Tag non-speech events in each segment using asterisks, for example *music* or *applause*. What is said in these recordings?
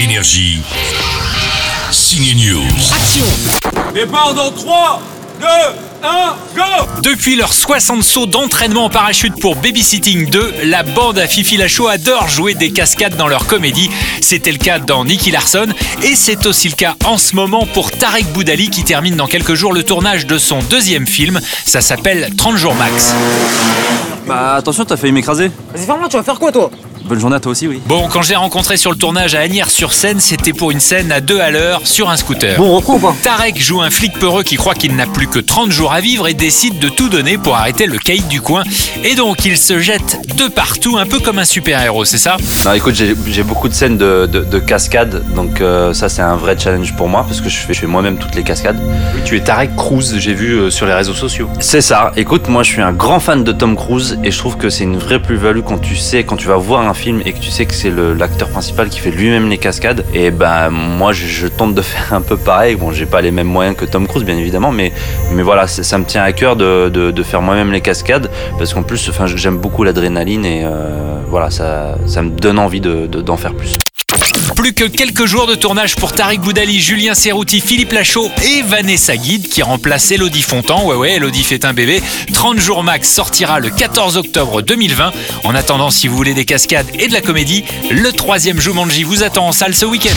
Énergie. Signe News. Action Départ dans 3, 2, 1, go Depuis leurs 60 sauts d'entraînement en parachute pour Babysitting 2, la bande à Fifi Lachaud adore jouer des cascades dans leur comédie. C'était le cas dans Nicky Larson et c'est aussi le cas en ce moment pour Tarek Boudali qui termine dans quelques jours le tournage de son deuxième film. Ça s'appelle 30 jours max. Bah attention, t'as failli m'écraser. Vas-y, ferme-la, tu vas faire quoi toi? Bonne journée à toi aussi, oui. Bon, quand je l'ai rencontré sur le tournage à Agnières-sur-Seine, c'était pour une scène à deux à l'heure sur un scooter. Bon, on reprend ou pas Tarek joue un flic peureux qui croit qu'il n'a plus que 30 jours à vivre et décide de tout donner pour arrêter le caïd du coin. Et donc il se jette de partout, un peu comme un super-héros, c'est ça? Non, écoute, j'ai j'ai beaucoup de scènes de, de, de cascades, donc euh, ça c'est un vrai challenge pour moi parce que je fais, je fais moi-même toutes les cascades. Tu es Tarek Cruz, j'ai vu euh, sur les réseaux sociaux. C'est ça. Écoute, moi je suis un grand fan de Tom Cruise et je trouve que c'est une vraie plus-value quand tu sais, quand tu vas voir un film et que tu sais que c'est l'acteur principal qui fait lui-même les cascades. Et ben moi je, tente de *laughs* faire un peu pareil. Bon, j'ai pas les mêmes moyens que Tom Cruise bien évidemment, mais mais voilà, ça me tient à cœur de, de, faire moi-même les cascades parce qu'en plus, j'aime beaucoup l'adrénaline et euh, voilà, ça ça me donne envie de- d'en faire plus. Plus que quelques jours de tournage pour Tarek Boudali, Julien Serrouti, Philippe Lachaud et Vanessa Guide qui remplace Elodie Fontan. Ouais, ouais, Elodie fait un bébé. 30 jours max sortira le 14 octobre 2020. En attendant, si vous voulez des cascades et de la comédie, le troisième Jumanji vous attend en salle ce week-end.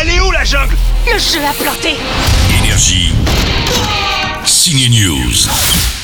Elle est où la jungle? Le jeu a planté Énergie. Signe News.